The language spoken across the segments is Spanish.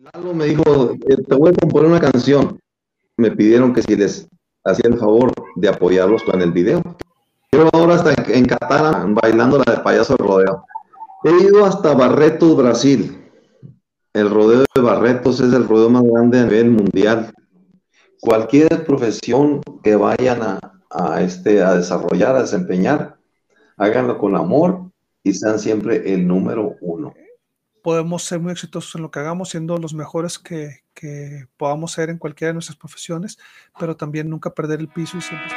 Lalo me dijo, eh, te voy a componer una canción. Me pidieron que si les hacía el favor de apoyarlos con el video. Yo ahora hasta en Catalán bailando la de payaso de rodeo. He ido hasta Barretos, Brasil. El rodeo de Barretos es el rodeo más grande a nivel mundial. Cualquier profesión que vayan a, a, este, a desarrollar, a desempeñar, háganlo con amor y sean siempre el número uno. Podemos ser muy exitosos en lo que hagamos, siendo los mejores que, que podamos ser en cualquiera de nuestras profesiones, pero también nunca perder el piso y siempre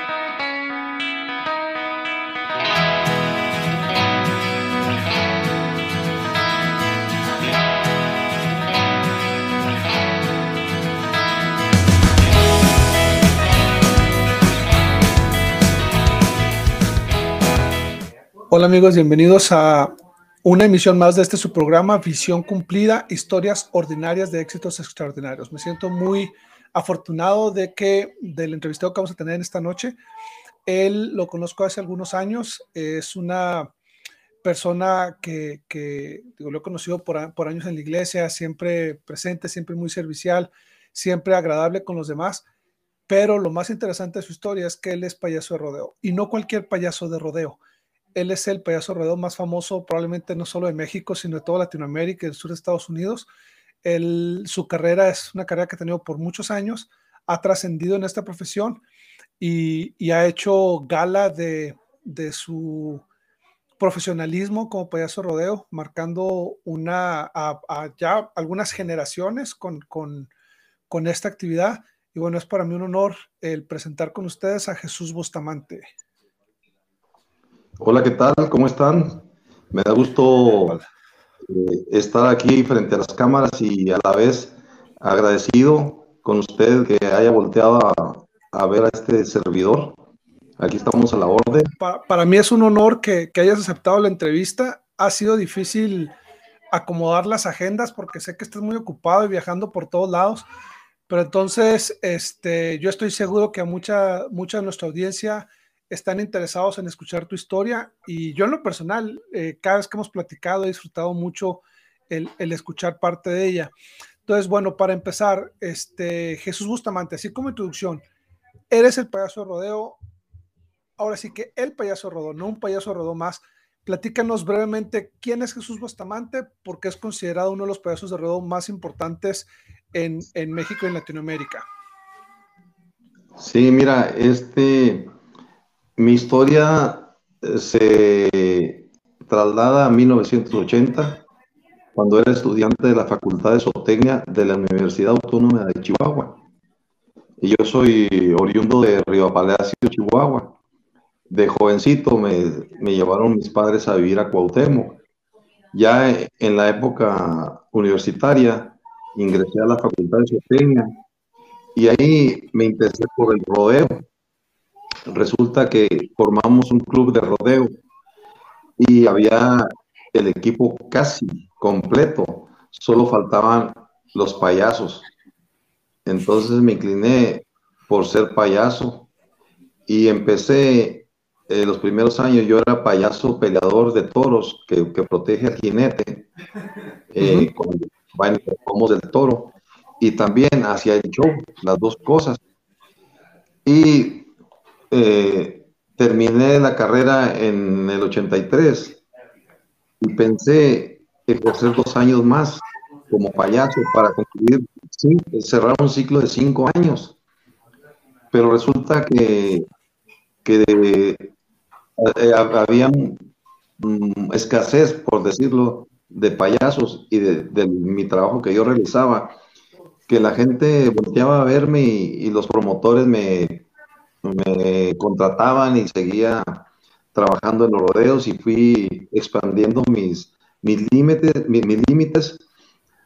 Hola amigos, bienvenidos a una emisión más de este su programa Visión Cumplida, historias ordinarias de éxitos extraordinarios. Me siento muy afortunado de que del entrevistado que vamos a tener esta noche, él lo conozco hace algunos años, es una persona que, que digo, lo he conocido por, por años en la iglesia, siempre presente, siempre muy servicial, siempre agradable con los demás. Pero lo más interesante de su historia es que él es payaso de rodeo y no cualquier payaso de rodeo él es el payaso rodeo más famoso probablemente no solo de México, sino de toda Latinoamérica y el sur de Estados Unidos. su carrera es una carrera que ha tenido por muchos años, ha trascendido en esta profesión y, ha hecho gala de, su profesionalismo como payaso rodeo, marcando ya algunas generaciones con esta actividad. Y bueno, es para mí un honor el presentar con ustedes a Jesús Bustamante. Hola, ¿qué tal? ¿Cómo están? Me da gusto eh, estar aquí frente a las cámaras y a la vez agradecido con usted que haya volteado a, ver a este servidor. Aquí estamos a la orden. Para, mí es un honor que, hayas aceptado la entrevista. Ha sido difícil acomodar las agendas porque sé que estás muy ocupado y viajando por todos lados. Pero entonces, este, yo estoy seguro que a mucha, mucha de nuestra audiencia están interesados en escuchar tu historia y yo en lo personal, eh, cada vez que hemos platicado he disfrutado mucho el, escuchar parte de ella. Entonces, bueno, para empezar, este, Jesús Bustamante, así como introducción, eres el payaso de rodeo, ahora sí que el payaso de rodeo, no un payaso de rodeo más. Platícanos brevemente quién es Jesús Bustamante, porque es considerado uno de los payasos de rodeo más importantes en, en México y en Latinoamérica. Sí, mira, este, mi historia eh, se traslada a 1980, cuando era estudiante de la Facultad de Zootecnia de la Universidad Autónoma de Chihuahua. Yo soy oriundo de Río Palacio, Chihuahua. De jovencito me, me llevaron mis padres a vivir a Cuauhtémoc. Ya en la época universitaria ingresé a la Facultad de Zootecnia y ahí me interesé por el rodeo resulta que formamos un club de rodeo y había el equipo casi completo, solo faltaban los payasos. Entonces me incliné por ser payaso y empecé eh, los primeros años, yo era payaso peleador de toros que, protege al jinete eh, con del toro y también hacía el show, las dos cosas. Y eh, terminé la carrera en el 83 y pensé ejercer dos años más como payaso para concluir, cerrar un ciclo de cinco años. Pero resulta que, que eh, había mm, escasez, por decirlo, de payasos y de, mi trabajo que yo realizaba, que la gente volteaba a verme y los promotores me, me contrataban y seguía trabajando en los rodeos y fui expandiendo mis, mis límites, mis, límites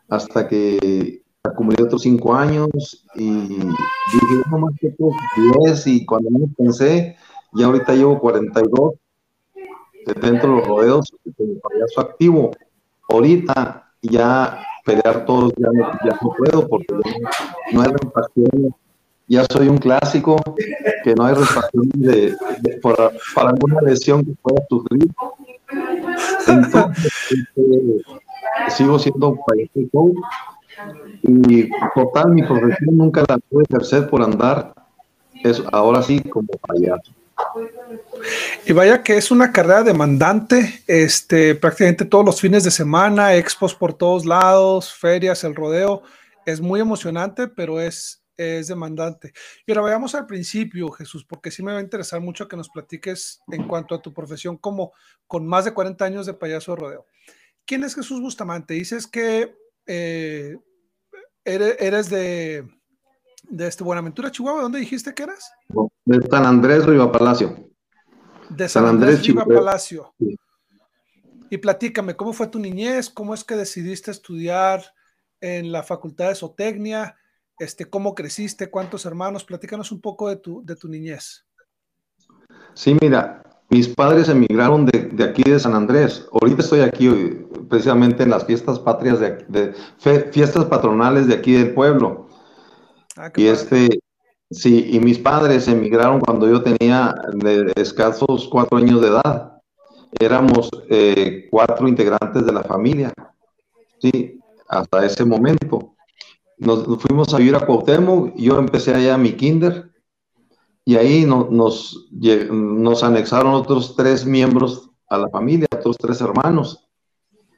hasta que acumulé otros cinco años y dije, no más que 10 y cuando me pensé, ya ahorita llevo 42 dentro de los rodeos como payaso activo. Ahorita ya pelear todos ya no, ya no puedo porque no, hay pasión ya soy un clásico, que no hay reparación de, para alguna lesión que pueda sufrir. Entonces, este, sigo siendo un payaso Y total, mi profesión nunca la pude ejercer por andar, es ahora sí como payaso. Y vaya que es una carrera demandante, este, prácticamente todos los fines de semana, expos por todos lados, ferias, el rodeo, es muy emocionante, pero es, es demandante. Y ahora vayamos al principio, Jesús, porque sí me va a interesar mucho que nos platiques en cuanto a tu profesión como con más de 40 años de payaso de rodeo. ¿Quién es Jesús Bustamante? Dices que eh, eres, de, de este Buenaventura, Chihuahua. ¿Dónde dijiste que eras? De San Andrés, Riva Palacio. De San, Andrés, Riva Palacio. Y platícame, ¿cómo fue tu niñez? ¿Cómo es que decidiste estudiar en la Facultad de Zootecnia? Este, ¿Cómo creciste? ¿Cuántos hermanos? Platícanos un poco de tu, de tu niñez. Sí, mira, mis padres emigraron de, aquí de San Andrés. Ahorita estoy aquí precisamente en las fiestas patrias de, fiestas patronales de aquí del pueblo. Ah, y este, sí, y mis padres emigraron cuando yo tenía de escasos cuatro años de edad. Éramos eh, cuatro integrantes de la familia. Sí, hasta ese momento. Nos fuimos a vivir a Cuauhtémoc, yo empecé allá mi kinder y ahí nos, nos anexaron otros tres miembros a la familia, otros tres hermanos.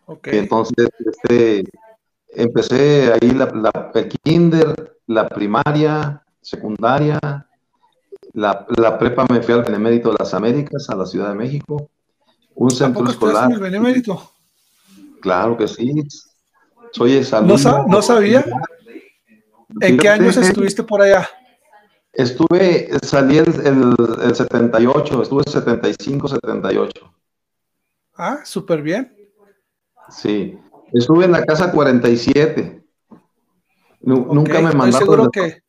Okay. Entonces, este, empecé ahí la, el kinder, la primaria, secundaria, la, la, prepa me fui al Benemérito de las Américas, a la Ciudad de México, un centro escolar. En el Benemérito? Claro que sí. Soy ¿No, ¿No sabía? ¿En qué años estuviste por allá? Estuve, salí el, el, 78, estuve 75, 78. Ah, súper bien. Sí, estuve en la casa 47. nunca me mandaron. seguro que.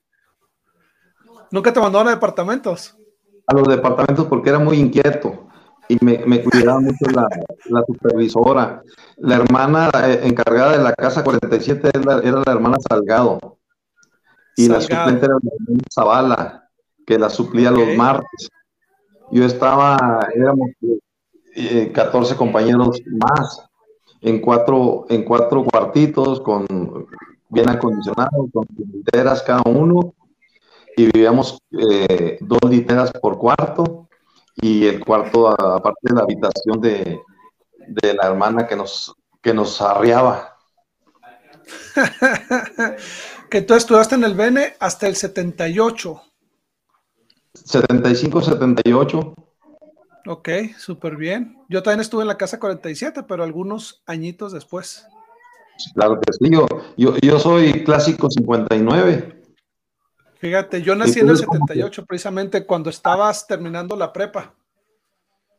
¿Nunca te mandaron a departamentos? A los departamentos porque era muy inquieto y me, me cuidaba mucho la, la, supervisora. La hermana eh, encargada de la casa 47 era, era la hermana Salgado y la suplente era la Zavala, que la suplía los martes. Yo estaba, éramos 14 eh, compañeros más, en cuatro, en cuatro cuartitos, con bien acondicionados, con literas cada uno, y vivíamos eh, dos literas por cuarto, y el cuarto, aparte de la habitación de, de la hermana que nos, que nos arreaba. que tú estudiaste en el Bene hasta el 78. 75, 78. Ok, súper bien. Yo también estuve en la casa 47, pero algunos añitos después. Claro que sí, yo, yo, soy clásico 59. Fíjate, yo nací en el 78, precisamente cuando estabas terminando la prepa.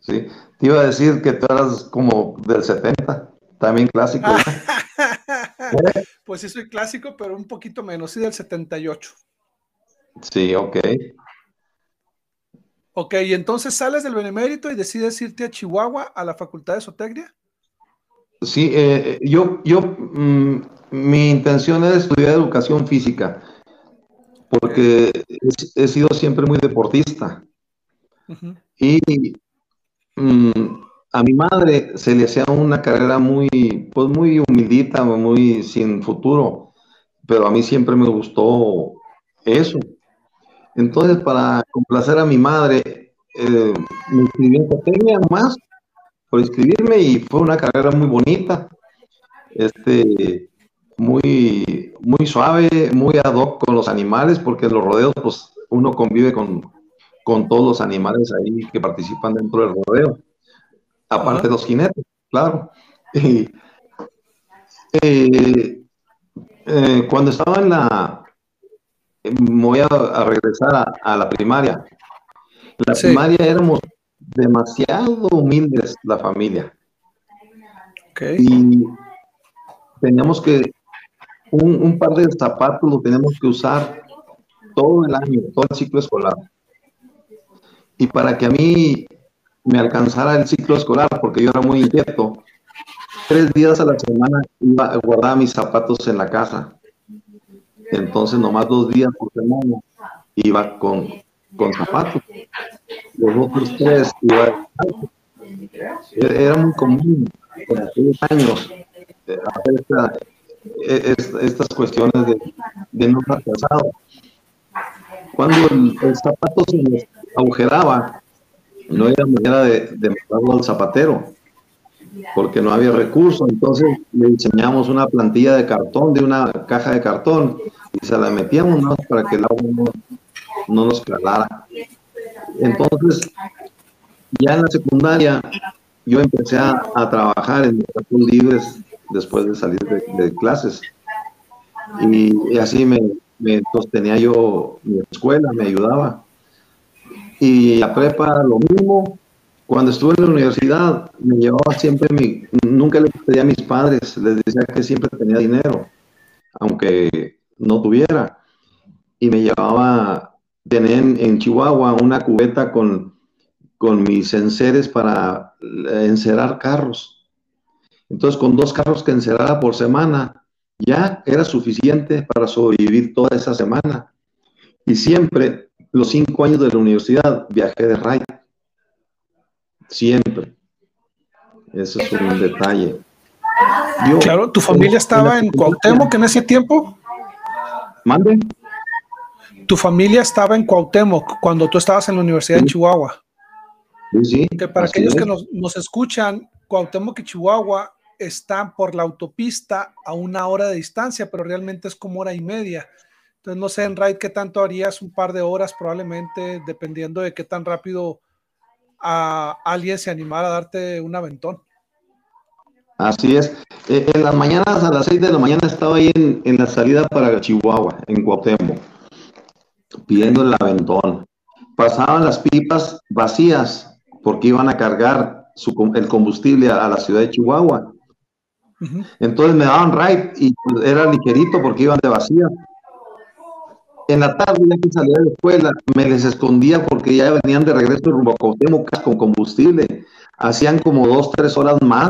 Sí, te iba a decir que tú eras como del 70, también clásico. Pues sí, soy clásico, pero un poquito menos, sí, del 78. Sí, ok. Ok, y entonces sales del Benemérito y decides irte a Chihuahua a la Facultad de Zootecnia. Sí, eh, yo, yo, mm, mi intención es estudiar educación física, porque he, sido siempre muy deportista. Y mm, a mi madre se le hacía una carrera muy, pues muy humildita, muy sin futuro, pero a mí siempre me gustó eso. Entonces, para complacer a mi madre, eh, me inscribí en más por inscribirme y fue una carrera muy bonita, este, muy, muy suave, muy ad hoc con los animales, porque en los rodeos, pues uno convive con, con todos los animales ahí que participan dentro del rodeo aparte de los jinetes, claro. Eh, eh, cuando estaba en la, voy a, regresar a, la primaria. La primaria éramos demasiado humildes la familia. Y teníamos que, un, un, par de zapatos lo tenemos que usar todo el año, todo el ciclo escolar. Y para que a mí me alcanzara el ciclo escolar, porque yo era muy inquieto, tres días a la semana iba, guardaba mis zapatos en la casa. Entonces, nomás dos días por semana iba con, con zapatos. Los otros tres iba Era muy común en aquellos años hacer e, estas cuestiones de, de no fracasado. Cuando el, zapato se agujeraba, no había manera de, mandarlo al zapatero, porque no había recursos. Entonces le diseñamos una plantilla de cartón, de una caja de cartón, y se la metíamos para que el agua no, no nos calara. Entonces, ya en la secundaria, yo empecé a, trabajar en los libres después de salir de, clases. Y, así me, me, sostenía yo mi escuela, me ayudaba. Y la prepa lo mismo. Cuando estuve en la universidad, me llevaba siempre mi, nunca le pedía a mis padres, les decía que siempre tenía dinero, aunque no tuviera. Y me llevaba, tener en Chihuahua una cubeta con con mis enseres para eh, encerar carros. Entonces, con dos carros que encerara por semana, ya era suficiente para sobrevivir toda esa semana. Y siempre, los cinco años de la universidad, viajé de ride. Siempre. Ese es un detalle. claro, ¿tu familia estaba en, Cuauhtémoc en ese tiempo? ¿Mande? ¿Tu familia estaba en Cuauhtémoc cuando tú estabas en la Universidad de Chihuahua? que para aquellos que nos, escuchan, Cuauhtémoc y Chihuahua están por la autopista a una hora de distancia, pero realmente es como hora y media. Entonces no sé en ride qué tanto harías, un par de horas probablemente, dependiendo de qué tan rápido a alguien se animara a darte un aventón. Así es. Eh, en las mañanas, a las 6 de la mañana, estaba ahí en, en la salida para Chihuahua, en Cuauhtémoc, pidiendo el aventón. Pasaban las pipas vacías porque iban a cargar el combustible a, la ciudad de Chihuahua. Entonces me daban ride y era ligerito porque iban de vacía. En la tarde, ya que salía de la escuela, me les escondía porque ya venían de regreso rumbo a con combustible. Hacían como dos, tres horas más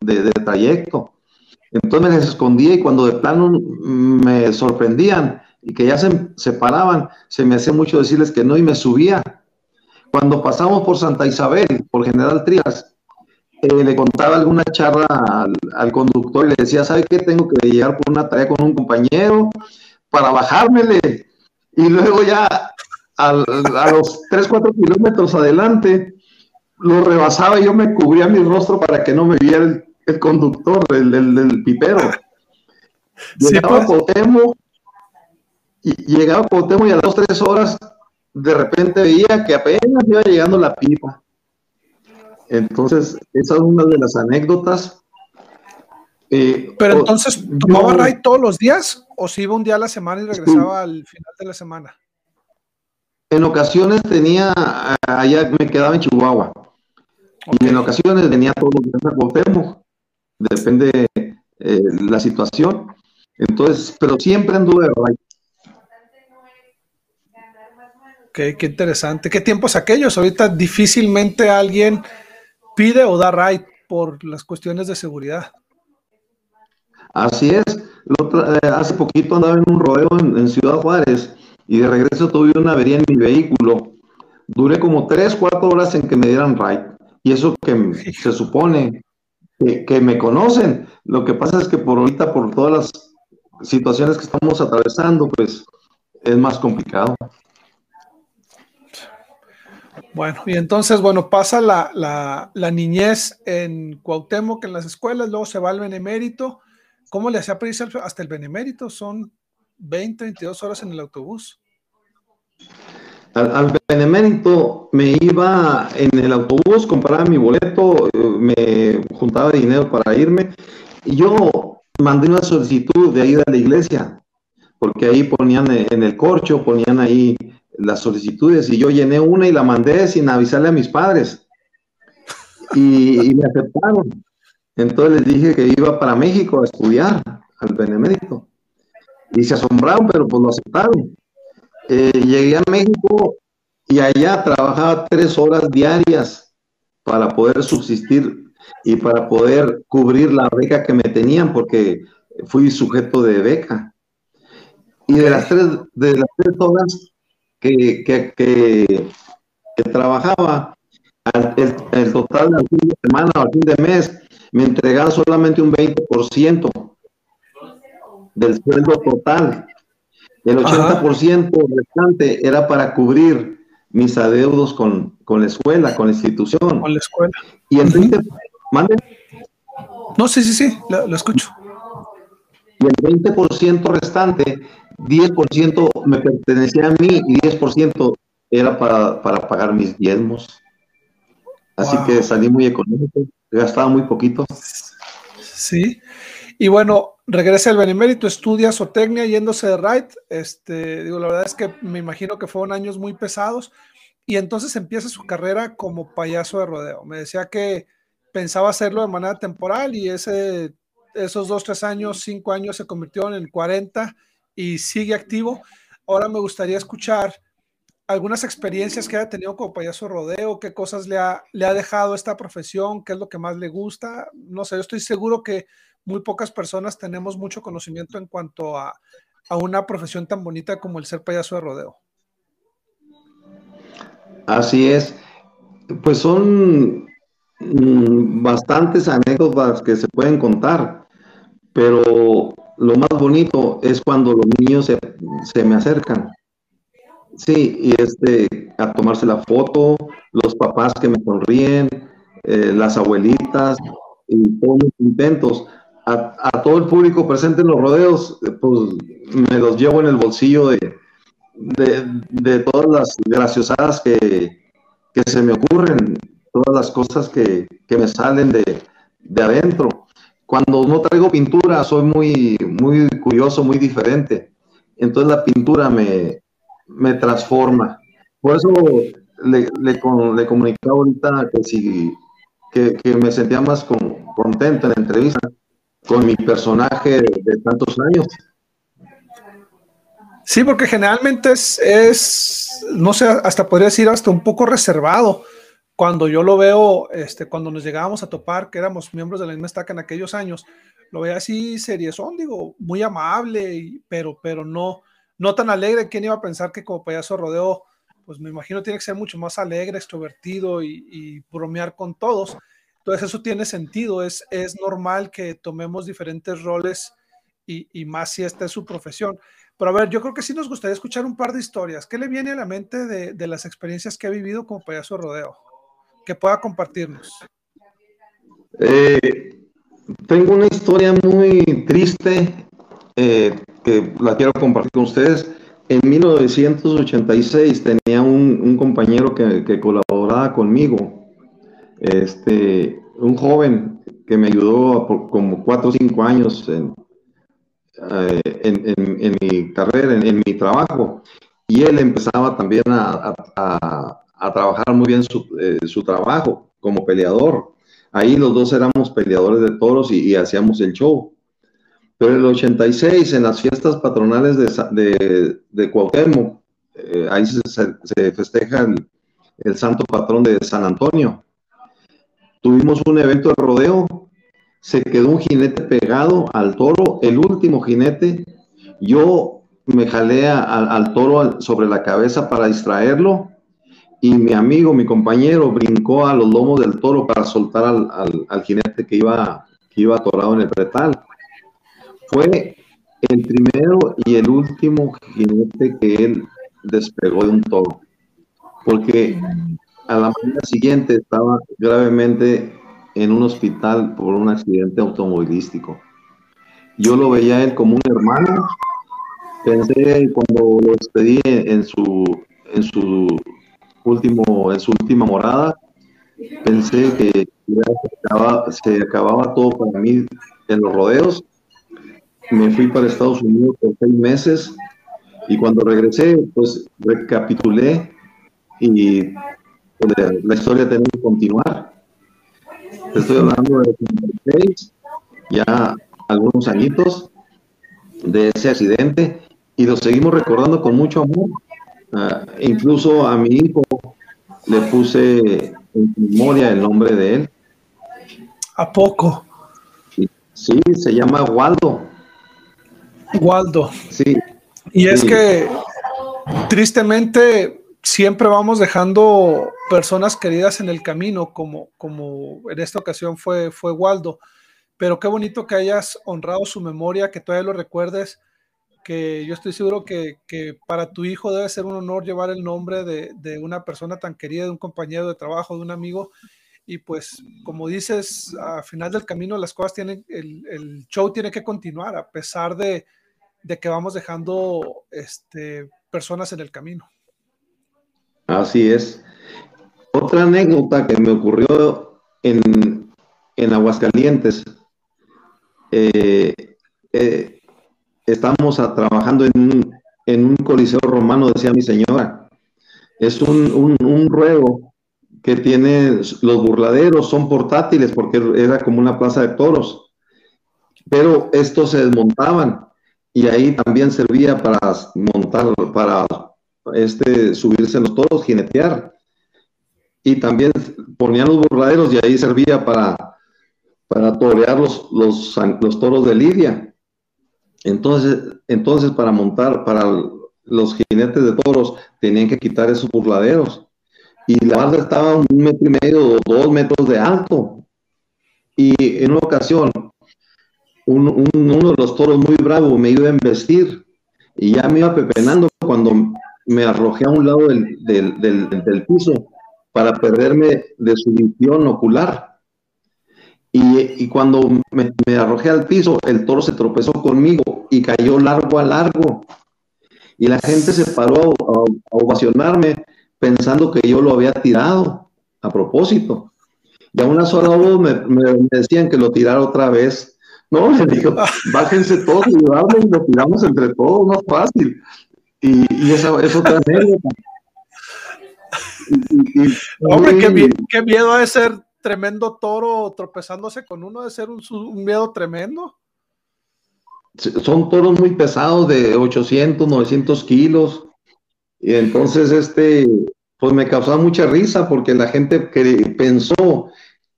de, trayecto. Entonces me les escondía y cuando de plano me sorprendían y que ya se separaban, se me hacía mucho decirles que no y me subía cuando pasamos por Santa Isabel, por General Trías, eh, le contaba alguna charla al, conductor y le decía, ¿sabe qué? Tengo que llegar por una tarea con un compañero para bajármele. Y luego ya a los 3, 4 kilómetros adelante, lo rebasaba y yo me cubría mi rostro para que no me viera el, conductor, el, del pipero. Llegaba a Potemo, y llegaba a Potemo y a las 2, 3 horas de repente veía que apenas iba llegando la pipa. Entonces, esa es una de las anécdotas. Eh, Pero entonces, ¿tomaba ride todos los días o si iba un día a la semana y regresaba al final de la semana? En ocasiones tenía, allá me quedaba en Chihuahua. Y en ocasiones venía todos los días a Cuauhtémoc. Depende eh, la situación. Entonces, pero siempre anduve ride. Qué, interesante. ¿Qué tiempos aquellos? Ahorita difícilmente alguien pide o da ride por las cuestiones de seguridad. Así es. Eh, hace poquito andaba en un rodeo en, Ciudad Juárez y de regreso tuve una avería en mi vehículo. Duré como tres, cuatro horas en que me dieran ride. Y eso que se supone que, que, me conocen. Lo que pasa es que por ahorita, por todas las situaciones que estamos atravesando, pues es más complicado. Bueno, y entonces, bueno, pasa la, niñez en Cuauhtémoc, en las escuelas, luego se va al Benemérito. ¿Cómo le hacía para hasta el Benemérito? Son 20, 22 horas en el autobús. Al, Benemérito me iba en el autobús, compraba mi boleto, me juntaba dinero para irme y yo mandé una solicitud de ir a la iglesia, porque ahí ponían en el corcho, ponían ahí las solicitudes y yo llené una y la mandé sin avisarle a mis padres. Y, me aceptaron. Entonces les dije que iba para México a estudiar al Benemérito. Y se asombraron, pero pues lo aceptaron. Eh, llegué a México y allá trabajaba tres horas diarias para poder subsistir y para poder cubrir la beca que me tenían, porque fui sujeto de beca. Y de las tres, de las tres horas que, que, trabajaba, el, el, total al fin de semana o al fin de mes, me entregaban solamente un 20%. del sueldo total. El 80% restante era para cubrir mis adeudos con, la escuela, con la institución. Con la escuela. Y el 20%, No, sí, sí, sí, lo, escucho. Y el 20% restante, 10% me pertenecía a mí y 10% era para, pagar mis diezmos. Así que salí muy económico, gastaba muy poquito. Sí. Y bueno, regresa al Benemérito, estudia zootecnia yéndose de right. Este, digo, la verdad es que me imagino que fueron años muy pesados. Y entonces empieza su carrera como payaso de rodeo. Me decía que pensaba hacerlo de manera temporal y ese, esos dos, tres años, cinco años se convirtió en 40 y sigue activo. Ahora me gustaría escuchar algunas experiencias que haya tenido como payaso rodeo, qué cosas le ha, le ha dejado esta profesión, qué es lo que más le gusta. No sé, yo estoy seguro que muy pocas personas tenemos mucho conocimiento en cuanto a, una profesión tan bonita como el ser payaso de rodeo. Así es. Pues son mm, bastantes anécdotas que se pueden contar, pero lo más bonito es cuando los niños se, me acercan. Sí, y este, a tomarse la foto, los papás que me sonríen, eh, las abuelitas, y todos los intentos a, todo el público presente en los rodeos, eh, pues me los llevo en el bolsillo de, de, todas las graciosadas que, se me ocurren, todas las cosas que, me salen de, adentro. Cuando no traigo pintura, soy muy, muy curioso, muy diferente. Entonces la pintura me, me transforma. Por eso le, le, le comunicaba ahorita que, si, que, me sentía más contento en la entrevista con mi personaje de, tantos años. Sí, porque generalmente es, es, no sé, hasta podría decir hasta un poco reservado. Cuando yo lo veo, este, cuando nos llegábamos a topar, que éramos miembros de la misma estaca en aquellos años, lo veía así seriezón, digo, muy amable, pero, pero no, no tan alegre. ¿Quién iba a pensar que como payaso rodeo, pues me imagino tiene que ser mucho más alegre, extrovertido y, y bromear con todos? Entonces eso tiene sentido, es, es normal que tomemos diferentes roles y, más si esta es su profesión. Pero a ver, yo creo que sí nos gustaría escuchar un par de historias. ¿Qué le viene a la mente de, las experiencias que ha vivido como payaso rodeo? Que pueda compartirnos. Eh, tengo una historia muy triste eh, que la quiero compartir con ustedes. En 1986 tenía un, compañero que, colaboraba conmigo este, un joven que me ayudó por como cuatro o cinco años en, eh, en, mi carrera, en, mi trabajo, y él empezaba también a, a, trabajar muy bien su, eh, su, trabajo como peleador. Ahí los dos éramos peleadores de toros y, hacíamos el show. Pero en el 86, en las fiestas patronales de, de, Cuauhtémoc, eh, ahí se, festeja el, el, santo patrón de San Antonio. Tuvimos un evento de rodeo, se quedó un jinete pegado al toro, el último jinete. Yo me jalé al toro sobre la cabeza para distraerlo y mi amigo, mi compañero, brincó a los lomos del toro para soltar al, jinete que iba, que iba atorado en el pretal. Fue el primero y el último jinete que él despegó de un toro, porque a la mañana siguiente estaba gravemente en un hospital por un accidente automovilístico. Yo lo veía él como un hermano. Pensé cuando lo despedí en su, en su último, en su última morada, pensé que se acababa, todo para mí en los rodeos. Me fui para Estados Unidos por seis meses y cuando regresé, pues recapitulé y la historia tiene que continuar. Estoy hablando de 86, ya algunos añitos de ese accidente y lo seguimos recordando con mucho amor. Ah, incluso a mi hijo le puse en memoria el nombre de él. ¿A poco? Sí, se llama Waldo. Waldo. Sí. Y es que tristemente siempre vamos dejando personas queridas en el camino, como, como en esta ocasión fue, fue Waldo. pero qué bonito que hayas honrado su memoria, que todavía lo recuerdes, que yo estoy seguro que, para tu hijo debe ser un honor llevar el nombre de, una persona tan querida, de un compañero de trabajo, de un amigo. Y pues, como dices, al final del camino las cosas tienen, el, show tiene que continuar, a pesar de, de que vamos dejando este, personas en el camino. Así es. Otra anécdota que me ocurrió en, en Aguascalientes, eh, eh, estamos trabajando en un, en un, coliseo romano, decía mi señora. Es un, un, ruedo que tiene los burladeros, son portátiles porque era como una plaza de toros, pero estos se desmontaban y ahí también servía para montar, para este, subirse en los toros, jinetear. Y también ponían los burladeros y ahí servía para, para torear los, los, toros de Lidia. Entonces, entonces, para montar, para los jinetes de toros, tenían que quitar esos burladeros. Y la barda estaba un metro y medio o dos metros de alto. Y en una ocasión, uno de los toros muy bravo me iba a embestir y ya me iba pepenando cuando me arrojé a un lado del, del, piso para perderme de su visión ocular. Y, cuando me, arrojé al piso, el toro se tropezó conmigo y cayó largo a largo. Y la gente se paró a, ovacionarme pensando que yo lo había tirado a propósito. Y a una sola voz me, decían que lo tirara otra vez. No, le digo, bájense todos y lo tiramos entre todos, más fácil. Y, y esa es otra anécdota. Hombre, qué, qué, miedo de ser tremendo toro tropezándose con uno, de ser un, miedo tremendo. Son toros muy pesados, de 800, 900 kilos. Y entonces, este, pues me causaba mucha risa porque la gente que pensó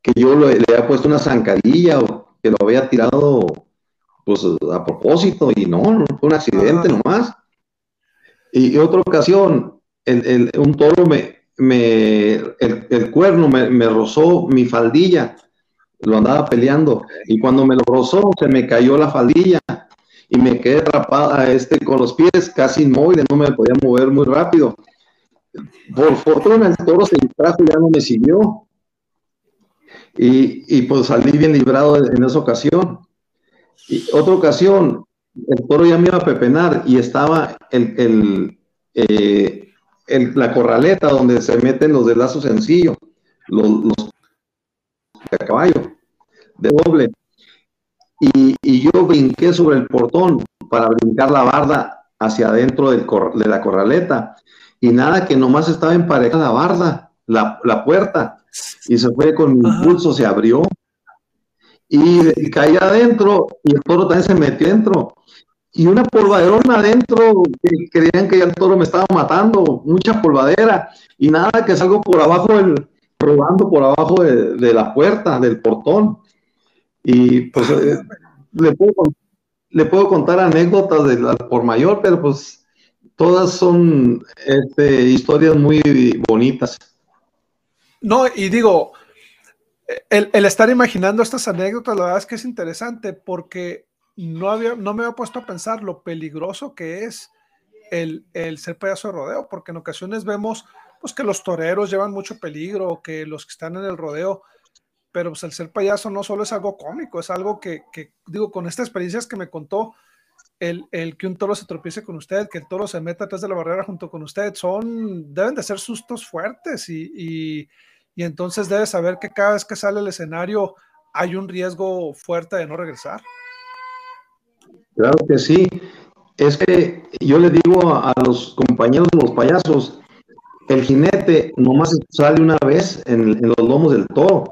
que yo le, había puesto una zancadilla o que lo había tirado pues a propósito y no, fue un accidente nomás. Y, otra ocasión, un toro me, me el, cuerno me, rozó mi faldilla, lo andaba peleando, y cuando me lo rozó, se me cayó la faldilla y me quedé atrapada este, con los pies casi inmóviles, no me podía mover muy rápido. Por fortuna el toro se trajo y ya no me siguió. Y, pues salí bien librado en esa ocasión. Y otra ocasión, el toro ya me iba a pepenar y estaba el, eh, la corraleta donde se meten los de lazo sencillo, los, de caballo, de doble. Y, yo brinqué sobre el portón para brincar la barda hacia adentro del de la corraleta. Y nada, que nomás estaba emparejada la barda, la, la puerta, y se fue con impulso, se abrió. Y, y caí adentro, y el toro también se metió dentro y una polvaderona adentro, que creían que ya el toro me estaba matando, mucha polvadera, y nada, que salgo por abajo, del, probando por abajo de, la puerta, del portón. Y pues eh, le, puedo, contar anécdotas de la, por mayor, pero pues todas son este, historias muy bonitas. No, y digo, el, el, estar imaginando estas anécdotas, la verdad es que es interesante porque no, había, no me había puesto a pensar lo peligroso que es el, ser payaso de rodeo, porque en ocasiones vemos pues, que los toreros llevan mucho peligro, que los que están en el rodeo, pero pues, el ser payaso no solo es algo cómico, es algo que, digo, con estas experiencias que me contó, el, que un toro se tropiece con usted, que el toro se meta atrás de la barrera junto con usted, son, deben de ser sustos fuertes y, y, y entonces debe saber que cada vez que sale el escenario hay un riesgo fuerte de no regresar. Claro que sí. Es que yo le digo a, los compañeros los payasos, el jinete nomás sale una vez en, los lomos del toro,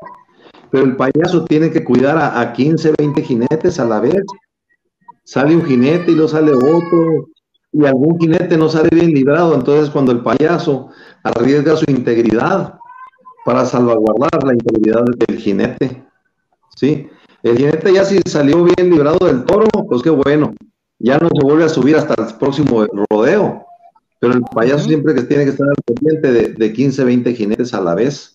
pero el payaso tiene que cuidar a, 15, 20 jinetes a la vez. Sale un jinete y lo sale otro, y algún jinete no sale bien librado, entonces cuando el payaso arriesga su integridad para salvaguardar la integridad del jinete, ¿sí? El jinete ya si salió bien librado del toro, pues qué bueno. Ya no se vuelve a subir hasta el próximo rodeo. Pero el payaso siempre que tiene que estar al pendiente de, 15, 20 jinetes a la vez.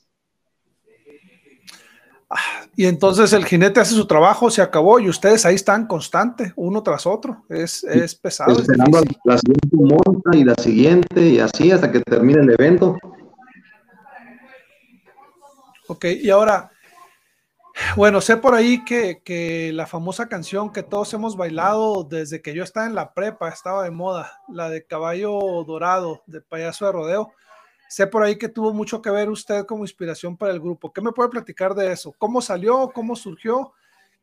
Y entonces el jinete hace su trabajo, se acabó y ustedes ahí están constante, uno tras otro. Es, es pesado. Esperando la siguiente monta y la siguiente y así hasta que termine el evento. Ok, y ahora, bueno, sé por ahí que, que, la famosa canción que todos hemos bailado desde que yo estaba en la prepa, estaba de moda, la de Caballo Dorado, de Payaso de Rodeo. Sé por ahí que tuvo mucho que ver usted como inspiración para el grupo. ¿Qué me puede platicar de eso? ¿Cómo salió? ¿Cómo surgió?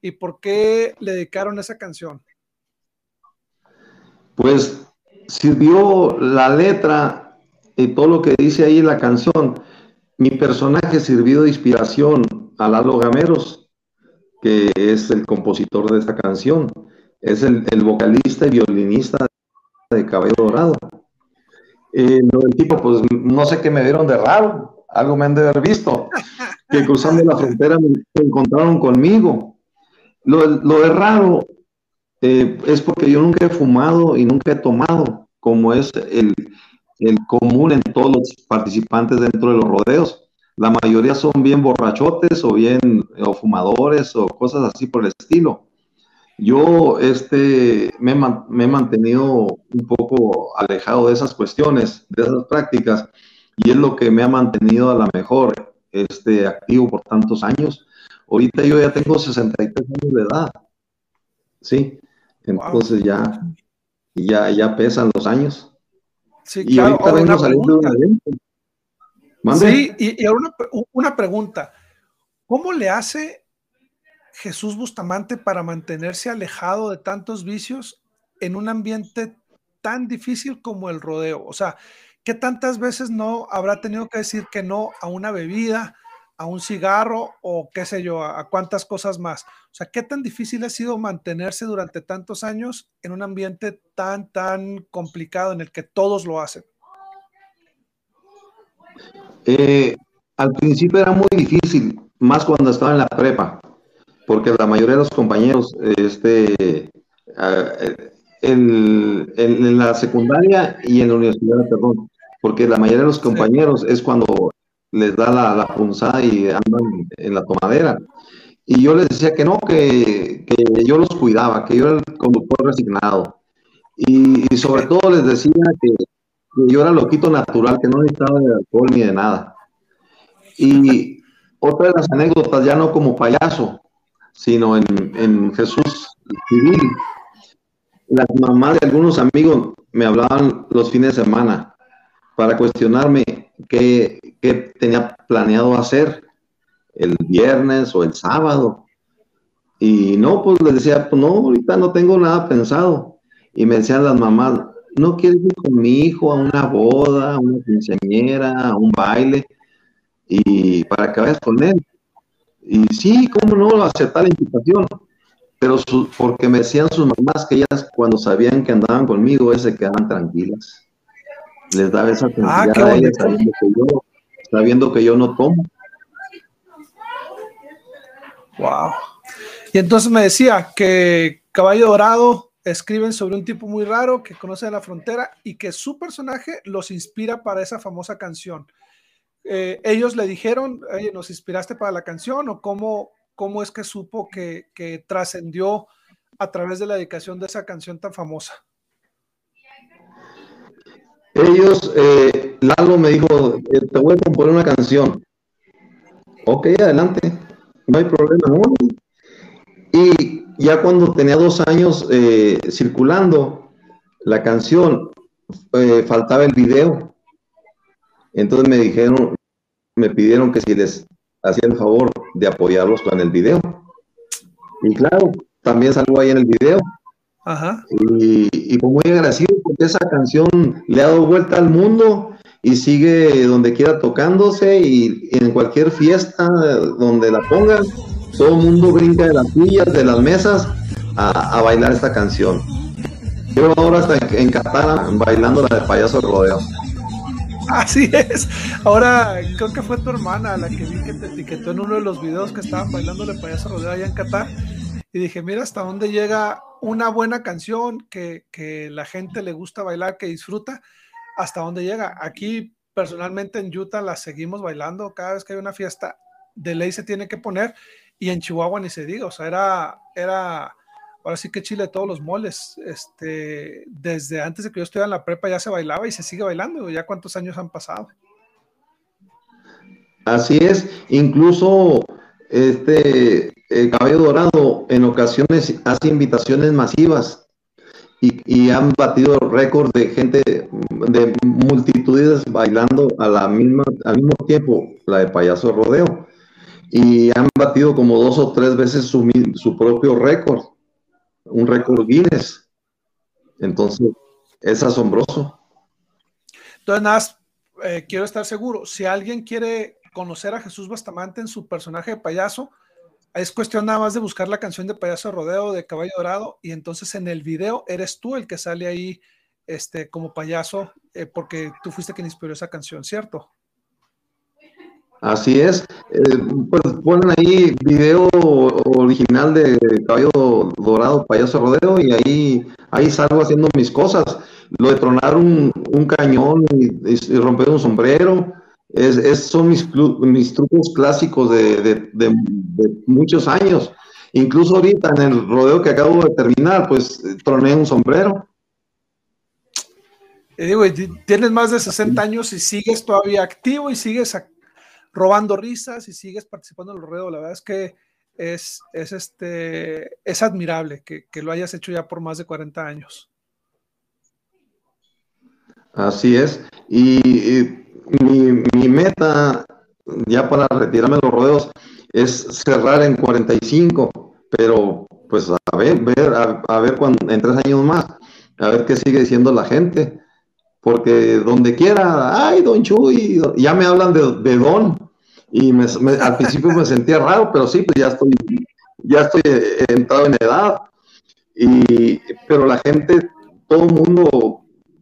¿Y por qué le dedicaron esa canción? Pues sirvió la letra y todo lo que dice ahí la canción. Mi personaje sirvió de inspiración a Lalo Gameros, que es el compositor de esta canción. Es el, el vocalista y violinista de Cabello Dorado. Eh, el tipo, pues no sé qué me dieron de raro, algo me han de haber visto, que cruzando la frontera me encontraron conmigo. Lo, de raro eh, es porque yo nunca he fumado y nunca he tomado, como es el, el común en todos los participantes dentro de los rodeos. La mayoría son bien borrachotes o bien o fumadores o cosas así por el estilo. Yo este, me, me, he mantenido un poco alejado de esas cuestiones, de esas prácticas, y es lo que me ha mantenido a la mejor este, activo por tantos años. Ahorita yo ya tengo 63 años de edad, ¿sí? Entonces ya, ya, ya pesan los años. Sí, y ahorita vengo saliendo de un Sí, y, y ahora una, una pregunta. ¿Cómo le hace Jesús Bustamante para mantenerse alejado de tantos vicios en un ambiente tan difícil como el rodeo? O sea, ¿qué tantas veces no habrá tenido que decir que no a una bebida, a un cigarro o qué sé yo, a, cuántas cosas más? O sea, ¿qué tan difícil ha sido mantenerse durante tantos años en un ambiente tan, tan complicado en el que todos lo hacen? Eh, al principio era muy difícil, más cuando estaba en la prepa porque la mayoría de los compañeros, este, en, la secundaria y en la universidad, perdón, porque la mayoría de los compañeros es cuando les da la, la, punzada y andan en la tomadera. Y yo les decía que no, que, que yo los cuidaba, que yo era el conductor resignado. Y, y sobre todo les decía que, que, yo era loquito natural, que no necesitaba de alcohol ni de nada. Y otra de las anécdotas, ya no como payaso, sino en, Jesús civil. Las mamás de algunos amigos me hablaban los fines de semana para cuestionarme qué, tenía planeado hacer el viernes o el sábado. Y no, pues les decía, pues no, ahorita no tengo nada pensado. Y me decían las mamás, ¿no quieres ir con mi hijo a una boda, a una quinceañera, a un baile? Y para que vayas con él. Y sí, cómo no aceptar la invitación, pero porque me decían sus mamás que ellas cuando sabían que andaban conmigo, se quedaban tranquilas. Les daba esa ah, tranquilidad a ellas sabiendo que, yo, sabiendo que yo no tomo. Wow. Y entonces me decía que Caballo Dorado escriben sobre un tipo muy raro que conoce la frontera y que su personaje los inspira para esa famosa canción. Eh, ellos le dijeron, oye, ¿nos inspiraste para la canción? ¿O cómo, cómo es que supo que, que trascendió a través de la dedicación de esa canción tan famosa? Ellos, eh, Lalo me dijo, eh, te voy a componer una canción. Ok, adelante, no hay problema. Y ya cuando tenía dos años circulando la canción, faltaba el video. Entonces me dijeron, me pidieron que si les hacía el favor de apoyarlos con el video. Y claro, también salgo ahí en el video. Ajá. Y, y fue muy agradecido porque esa canción le ha dado vuelta al mundo y sigue donde quiera tocándose y, en cualquier fiesta donde la pongan, todo el mundo brinca de las sillas, de las mesas a, bailar esta canción. Yo ahora está en, en bailando la de payaso rodeo. Así es. Ahora creo que fue tu hermana la que vi que te etiquetó en uno de los videos que estaban bailando de payaso rodeo allá en Qatar. Y dije, mira hasta dónde llega una buena canción que, que la gente le gusta bailar, que disfruta, hasta dónde llega. Aquí personalmente en Utah la seguimos bailando cada vez que hay una fiesta de ley se tiene que poner y en Chihuahua ni se diga, o sea, era, era, ahora sí que Chile de todos los moles, este, desde antes de que yo estuviera en la prepa ya se bailaba y se sigue bailando, ya cuántos años han pasado. Así es, incluso este el Caballo Dorado en ocasiones hace invitaciones masivas y, han batido récord de gente, de multitudes bailando a la misma, al mismo tiempo la de payaso rodeo. Y han batido como dos o tres veces su, su propio récord, un récord Guinness. Entonces, es asombroso. Entonces, nada, eh, quiero estar seguro, si alguien quiere conocer a Jesús Bastamante en su personaje de payaso, es cuestión nada más de buscar la canción de Payaso Rodeo de Caballo Dorado y entonces en el video eres tú el que sale ahí este, como payaso eh, porque tú fuiste quien inspiró esa canción, ¿cierto? Así es. Eh, pues ponen ahí video original de Caballo Dorado, Payaso Rodeo y ahí, ahí salgo haciendo mis cosas. Lo de tronar un, cañón y romper un sombrero es, son mis, mis, trucos clásicos de, muchos años. Incluso ahorita en el rodeo que acabo de terminar, pues troné un sombrero. Tienes más de 60 años y sigues todavía activo y sigues robando risas y sigues participando en el rodeo. La verdad es que es, es, este, es admirable que, que lo hayas hecho ya por más de 40 años. Así es. y mi, meta ya para retirarme de los rodeos es cerrar en 45, pero pues a ver, a, ver cuando, en tres años más, a ver qué sigue diciendo la gente, porque donde quiera, ay, don Chuy, ya me hablan de, don, y al principio me sentía raro, pero sí, pues ya estoy, ya estoy entrado en edad, y, pero la gente, todo el mundo,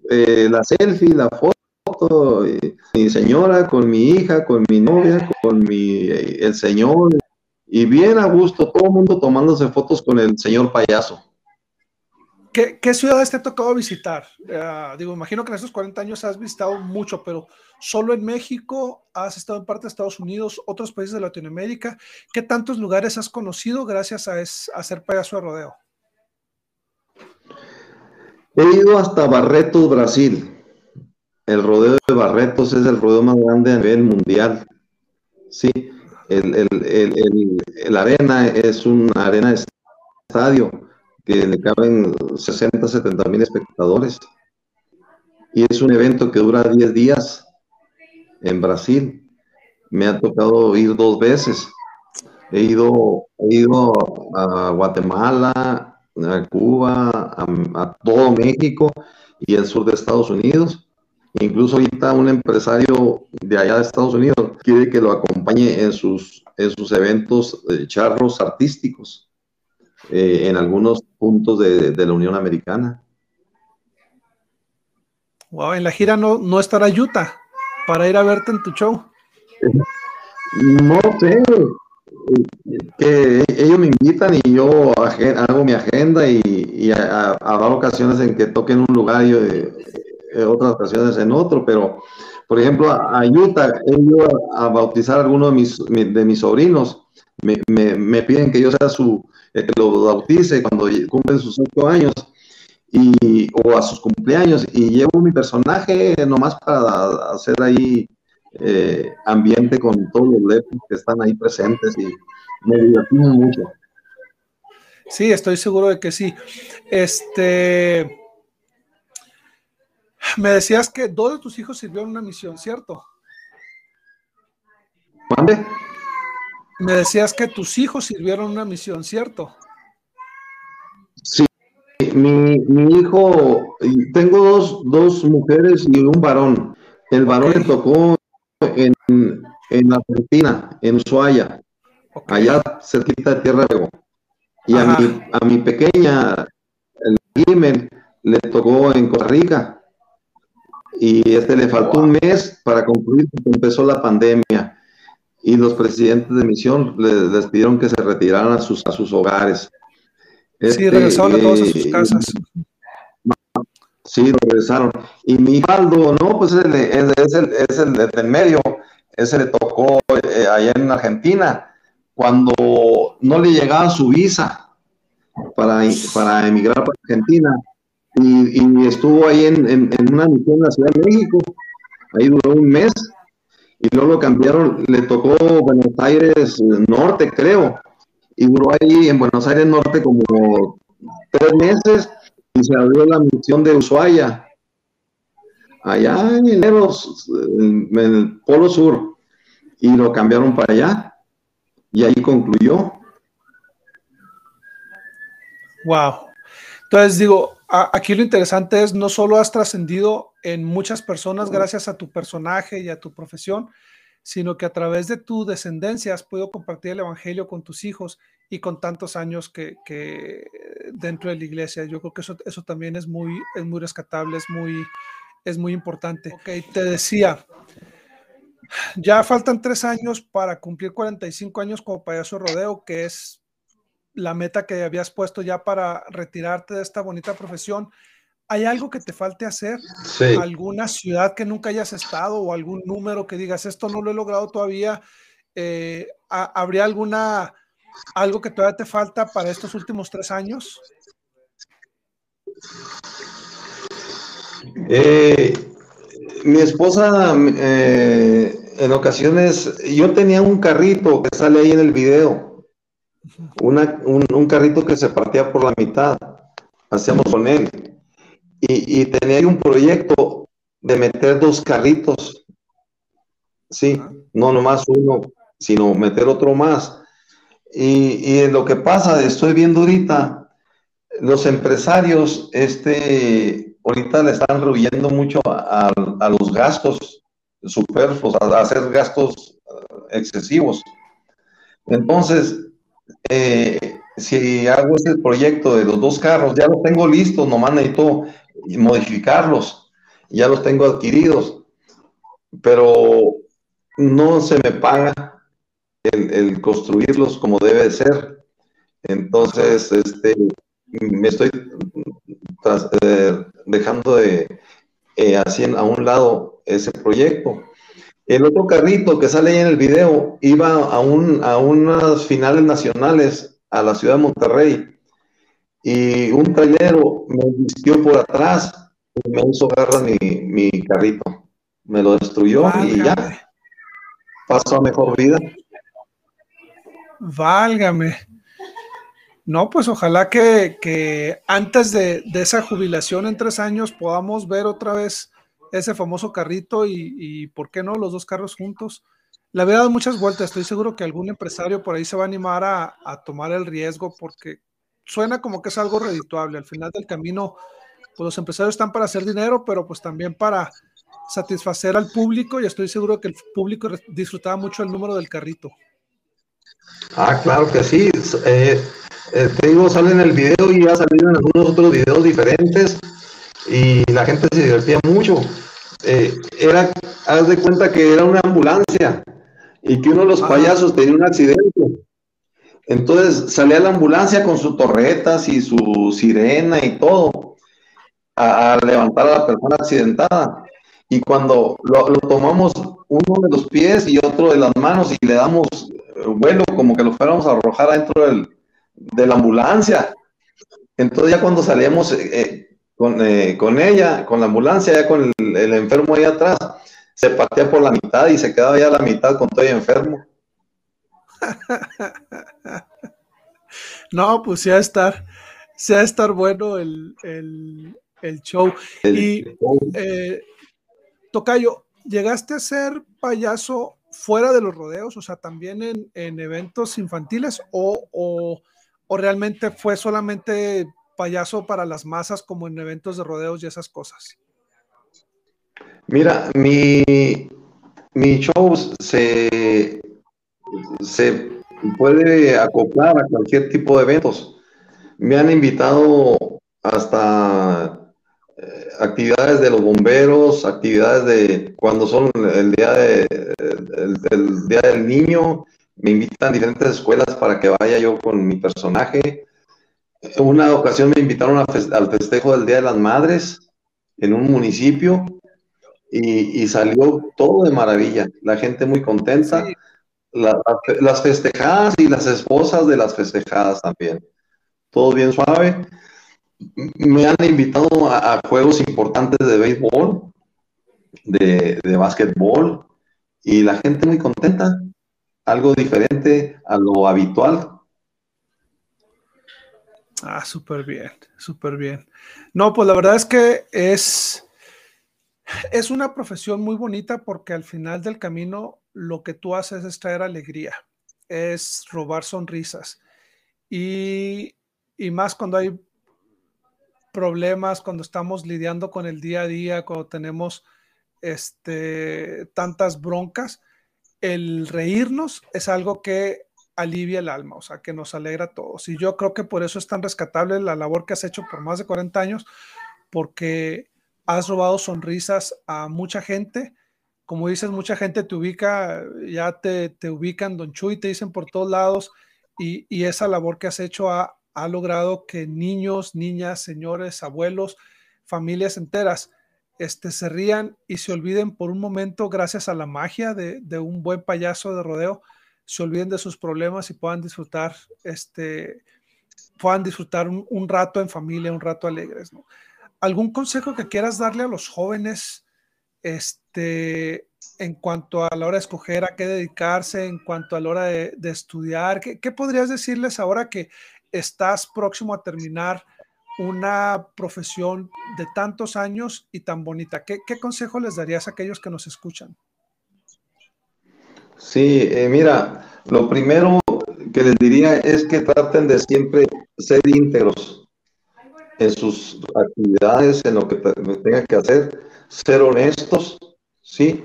eh, la selfie, la foto, mi señora, con mi hija, con mi novia, con mi, el señor, y bien a gusto, todo el mundo tomándose fotos con el señor payaso. ¿Qué, ciudades te ha tocado visitar? Uh, digo, imagino que en estos 40 años has visitado mucho, pero solo en México, has estado en parte de Estados Unidos, otros países de Latinoamérica. ¿Qué tantos lugares has conocido gracias a, es, a ser payaso de rodeo? He ido hasta Barreto, Brasil. El rodeo de Barretos es el rodeo más grande a nivel mundial. Sí, el, arena es una arena de estadio que le caben 60, 70 mil espectadores. Y es un evento que dura 10 días en Brasil. Me ha tocado ir dos veces. He ido, he ido a Guatemala, a Cuba, a, todo México y el sur de Estados Unidos Incluso ahorita un empresario de allá de Estados Unidos quiere que lo acompañe en sus, en sus eventos de charros artísticos eh, en algunos puntos de, la Unión Americana. Wow, en la gira no, no estará Utah para ir a verte en tu show. No sé, que ellos me invitan y yo hago mi agenda y, habrá ocasiones en que toquen un lugar y yo, otras ocasiones en otro, pero por ejemplo, a, Utah, he a, bautizar a alguno de mis, de mis sobrinos, me, me, piden que yo sea su, que lo bautice cuando cumplen sus ocho años, y, o a sus cumpleaños, y llevo mi personaje nomás para hacer ahí eh, ambiente con todos los lepos que están ahí presentes y me divertimos mucho. Sí, estoy seguro de que sí. Este, me decías que dos de tus hijos sirvieron una misión, ¿cierto? ¿Dónde? Me decías que tus hijos sirvieron una misión, ¿cierto? Sí, mi, hijo, tengo dos, mujeres y un varón. El varón le tocó en, en, Argentina, en Ushuaia, allá cerquita de Tierra de Y a mi, a mi pequeña, el Gimen, le tocó en Costa Rica y este le faltó un mes para concluir porque empezó la pandemia y los presidentes de misión les, pidieron que se retiraran a sus, a sus hogares. sí, este, regresaron a todos a sus casas. Sí, regresaron. Y mi Faldo, no, pues es el, es, el, es el del medio, ese le tocó eh, allá en Argentina, cuando no le llegaba su visa para, para emigrar para Argentina. Y, estuvo ahí en, una misión en la Ciudad de México. Ahí duró un mes. Y luego lo cambiaron, le tocó Buenos Aires Norte, creo. Y duró ahí en Buenos Aires Norte como tres meses y se abrió la misión de Ushuaia, allá en en el Polo Sur, y lo cambiaron para allá, y ahí concluyó. Wow. Entonces digo, aquí lo interesante es no solo has trascendido en muchas personas gracias a tu personaje y a tu profesión, sino que a través de tu descendencia has podido compartir el Evangelio con tus hijos y con tantos años que, dentro de la iglesia. Yo creo que eso, eso también es muy, es muy rescatable, es muy, es muy importante. Ok, te decía, ya faltan tres años para cumplir 45 años como payaso rodeo, que es la meta que habías puesto ya para retirarte de esta bonita profesión. ¿Hay algo que te falte hacer? ¿Alguna ciudad que nunca hayas estado o algún número que digas, esto no lo he logrado todavía? Eh, ¿Habría alguna ¿Algo que todavía te falta para estos últimos tres años? Eh, mi esposa, eh, en ocasiones, yo tenía un carrito que sale ahí en el video, un, carrito que se partía por la mitad, hacíamos con él, y, y tenía ahí un proyecto de meter dos carritos, sí, no nomás uno, sino meter otro más. Y, lo que pasa, estoy viendo ahorita, los empresarios, este, ahorita le están rehuyendo mucho a, los gastos superfluos, a, hacer gastos eh, excesivos. Entonces, eh, si hago este proyecto de los dos carros, ya los tengo listos, nomás necesito modificarlos, ya los tengo adquiridos, pero no se me paga el, construirlos como debe ser. Entonces, este, me estoy eh, dejando de eh, a un lado ese proyecto. El otro carrito que sale ahí en el video iba a, un, a unas finales nacionales a la ciudad de Monterrey y un trailero me vistió por atrás y me hizo agarrar mi, mi carrito. Me lo destruyó y ya pasó a mejor vida. Válgame. No, pues ojalá que, antes de, esa jubilación en tres años podamos ver otra vez ese famoso carrito y, ¿por qué no? Los dos carros juntos. Le había dado muchas vueltas. Estoy seguro que algún empresario por ahí se va a animar a, tomar el riesgo porque suena como que es algo redituable. Al final del camino, pues los empresarios están para hacer dinero, pero pues también para satisfacer al público y estoy seguro que el público disfrutaba mucho el número del carrito. Ah, claro que sí. Eh, eh, te digo, sale en el video y ha salido en algunos otros videos diferentes y la gente se divertía mucho. Eh, era, haz de cuenta que era una ambulancia y que uno de los payasos tenía un accidente. Entonces salía la ambulancia con sus torretas y su sirena y todo a, levantar a la persona accidentada. Y cuando lo, lo, tomamos uno de los pies y otro de las manos y le damos vuelo, como que lo fuéramos a arrojar adentro de la ambulancia. Entonces ya cuando salíamos eh, eh, eh, con, ella, con la ambulancia, ya con el, enfermo ahí atrás, se partía por la mitad y se quedaba ya la mitad con todo el enfermo. no, pues ya estar, a estar bueno el, show. y Tocayo, ¿llegaste a ser payaso fuera de los rodeos, o sea, también en, eventos infantiles o, realmente fue solamente payaso para las masas como en eventos de rodeos y esas cosas? Mira, mi, mi show se, se puede acoplar a cualquier tipo de eventos. Me han invitado hasta actividades de los bomberos, actividades de cuando son el día, de, el, día del niño, me invitan a diferentes escuelas para que vaya yo con mi personaje. Una ocasión me invitaron al festejo del Día de las Madres en un municipio y, salió todo de maravilla, la gente muy contenta. las festejadas y las esposas de las festejadas también. Todo bien suave. Me han invitado a, juegos importantes de béisbol, de, de básquetbol, y la gente muy contenta. Algo diferente a lo habitual Ah, súper bien, súper bien. No, pues la verdad es que es, es una profesión muy bonita porque al final del camino lo que tú haces es traer alegría, es robar sonrisas. Y, y más cuando hay problemas, cuando estamos lidiando con el día a día, cuando tenemos este, tantas broncas, el reírnos es algo que alivia el alma, o sea, que nos alegra a todos. Y yo creo que por eso es tan rescatable la labor que has hecho por más de 40 años, porque has robado sonrisas a mucha gente. Como dices, mucha gente te ubica, ya te, te ubican, Don Chuy, te dicen por todos lados, y, y esa labor que has hecho ha, ha logrado que niños, niñas, señores, abuelos, familias enteras, este, se rían y se olviden por un momento, gracias a la magia de, de un buen payaso de rodeo, se olviden de sus problemas y puedan disfrutar, este, puedan disfrutar un, rato en familia, un rato alegres. ¿Algún consejo que quieras darle a los jóvenes este, en cuanto a la hora de escoger a qué dedicarse, en cuanto a la hora de, estudiar? ¿Qué, ¿Qué, podrías decirles ahora que estás próximo a terminar una profesión de tantos años y tan bonita? ¿Qué, qué consejo les darías a aquellos que nos escuchan? Sí, eh, mira, lo primero que les diría es que traten de siempre ser íntegros en sus actividades, en lo que tengan que hacer, ser honestos, ¿sí?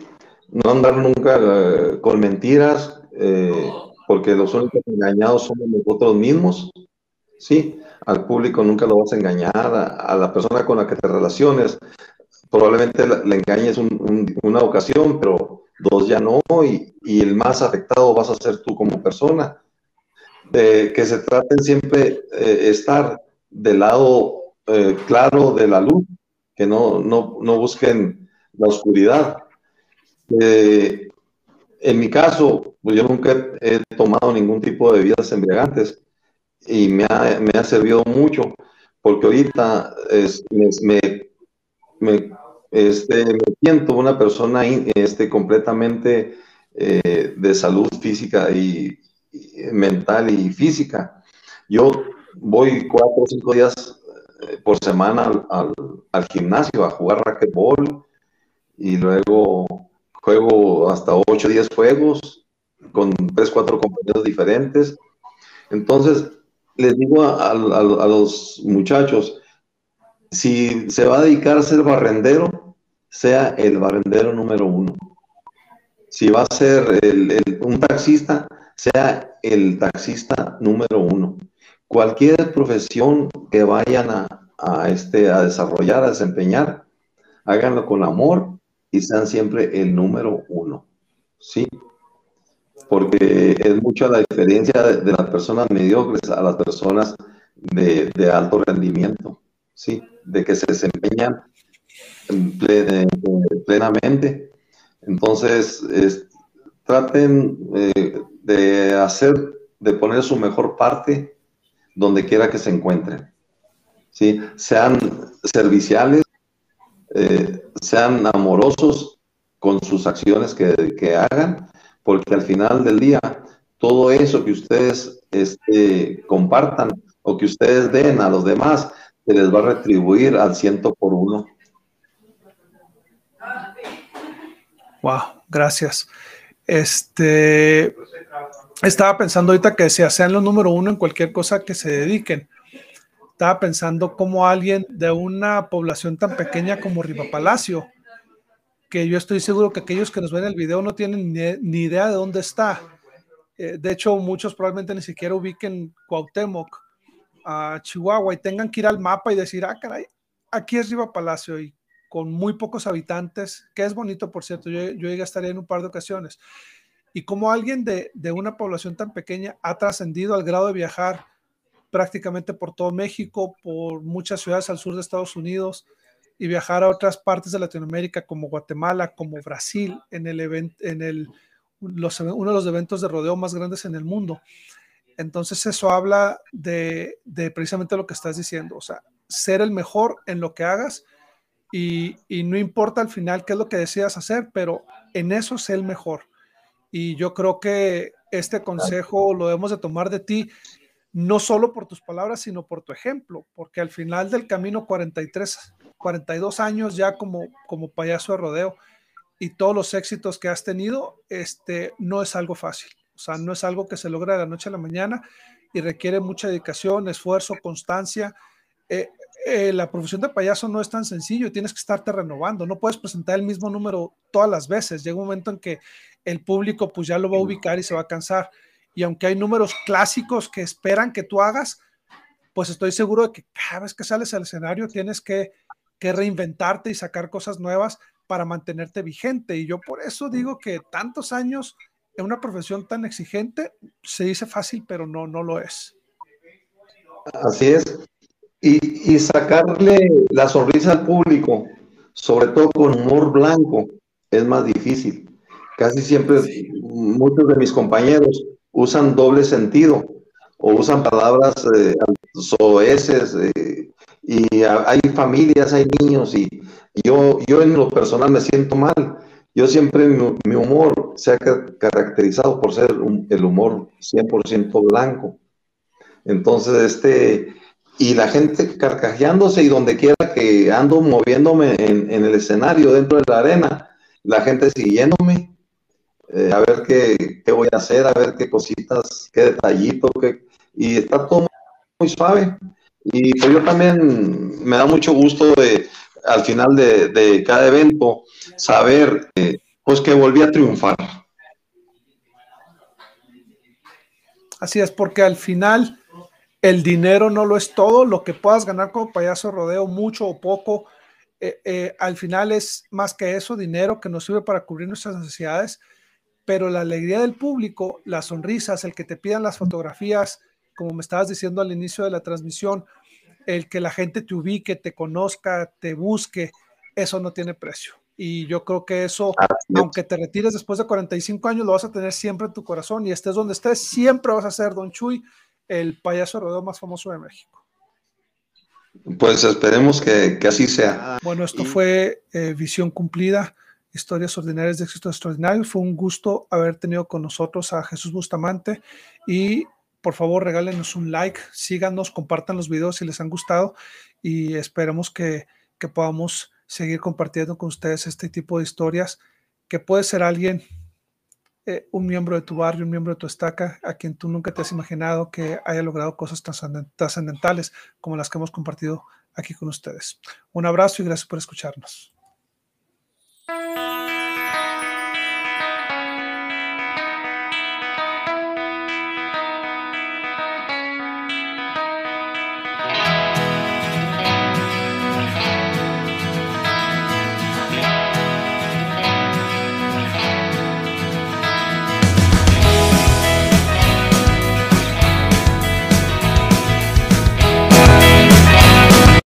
No andar nunca eh, con mentiras, eh, porque los únicos engañados somos nosotros mismos, ¿sí? Al público nunca lo vas a engañar, a, la persona con la que te relaciones, probablemente le engañes una ocasión, pero dos ya no, y, el más afectado vas a ser tú como persona. De que se traten siempre eh, estar del lado eh, claro de la luz, que no, no, busquen la oscuridad. Eh, en mi caso, pues yo nunca he, tomado ningún tipo de bebidas embriagantes y me ha, me ha servido mucho, porque ahorita es, me este, me siento una persona este, completamente eh, de salud física y, mental y física. Yo voy cuatro o cinco días eh, por semana al, al, gimnasio a jugar racquetball y luego juego hasta ocho o diez juegos con tres, cuatro compañeros diferentes. Entonces, les digo a los muchachos, si se va a dedicar a ser barrendero, sea el barrendero número uno. Si va a ser un taxista, sea el taxista número uno. Cualquier profesión que vayan a, este, a desarrollar, a desempeñar, háganlo con amor y sean siempre el número uno. ¿Sí? Porque es mucha la diferencia de, las personas mediocres a las personas de, de alto rendimiento. ¿Sí? De que se desempeñan plenamente. Entonces, traten eh, de hacer, de poner su mejor parte donde quiera que se encuentren. ¿sí? Sean serviciales, eh, sean amorosos con sus acciones que, que, hagan, porque al final del día, todo eso que ustedes este, compartan o que ustedes den a los demás, se les va a retribuir al ciento por uno. Wow, gracias. Este, estaba pensando ahorita que sea, sean los número uno en cualquier cosa que se dediquen. Estaba pensando como alguien de una población tan pequeña como Riva Palacio, que yo estoy seguro que aquellos que nos ven el video no tienen ni, idea de dónde está. Eh, de hecho, muchos probablemente ni siquiera ubiquen Cuauhtémoc a Chihuahua y tengan que ir al mapa y decir, ah, caray, aquí es Riva Palacio y con muy pocos habitantes, que es bonito, por cierto, yo, yo llegué a estar en un par de ocasiones. Y como alguien de, de una población tan pequeña ha trascendido al grado de viajar prácticamente por todo México, por muchas ciudades al sur de Estados Unidos y viajar a otras partes de Latinoamérica como Guatemala, como Brasil, en el, event, en el uno de los eventos de rodeo más grandes en el mundo. Entonces eso habla de, precisamente lo que estás diciendo, o sea, ser el mejor en lo que hagas y, y, no importa al final qué es lo que decidas hacer, pero en eso sé el mejor. Y yo creo que este consejo lo debemos de tomar de ti, no solo por tus palabras, sino por tu ejemplo, porque al final del camino 43, 42 años ya como, como payaso de rodeo y todos los éxitos que has tenido, este, no es algo fácil. O sea, no es algo que se logra de la noche a la mañana y requiere mucha dedicación, esfuerzo, constancia. Eh, eh, la profesión de payaso no es tan sencillo, tienes que estarte renovando, no puedes presentar el mismo número todas las veces. Llega un momento en que el público pues ya lo va a ubicar y se va a cansar. Y aunque hay números clásicos que esperan que tú hagas, pues estoy seguro de que cada vez que sales al escenario tienes que, que reinventarte y sacar cosas nuevas para mantenerte vigente. Y yo por eso digo que tantos años en una profesión tan exigente se dice fácil, pero no, no lo es. Así es. Y, y sacarle la sonrisa al público, sobre todo con humor blanco, es más difícil. Casi siempre muchos de mis compañeros usan doble sentido o usan palabras eh, soeces eh, y hay familias, hay niños y yo, yo en lo personal me siento mal. Yo siempre mi, humor se ha caracterizado por ser el humor 100% blanco. Entonces, este, y la gente carcajeándose y donde quiera que ando moviéndome en, el escenario dentro de la arena, la gente siguiéndome eh, a ver qué, qué, voy a hacer, a ver qué cositas, qué detallito, qué, y está todo muy suave. Y pues yo también me da mucho gusto de, al final de, cada evento saber eh, pues que volví a triunfar. Así es, porque al final el dinero no lo es todo, lo que puedas ganar como payaso rodeo, mucho o poco, eh, eh, al final es más que eso, dinero que nos sirve para cubrir nuestras necesidades pero la alegría del público, las sonrisas, el que te pidan las fotografías, como me estabas diciendo al inicio de la transmisión, el que la gente te ubique, te conozca, te busque, eso no tiene precio. Y yo creo que eso, aunque te retires después de 45 años, lo vas a tener siempre en tu corazón y estés donde estés, siempre vas a ser Don Chuy, el payaso rodeo más famoso de México. Pues esperemos que, que así sea. Bueno, esto fue eh, Visión Cumplida. Historias Ordinarias de Éxito Extraordinario. Fue un gusto haber tenido con nosotros a Jesús Bustamante y por favor regálenos un like, síganos, compartan los videos si les han gustado y esperemos que, que podamos seguir compartiendo con ustedes este tipo de historias que puede ser alguien, eh, un miembro de tu barrio, un miembro de tu estaca, a quien tú nunca te has imaginado que haya logrado cosas trascendentales como las que hemos compartido aquí con ustedes. Un abrazo y gracias por escucharnos.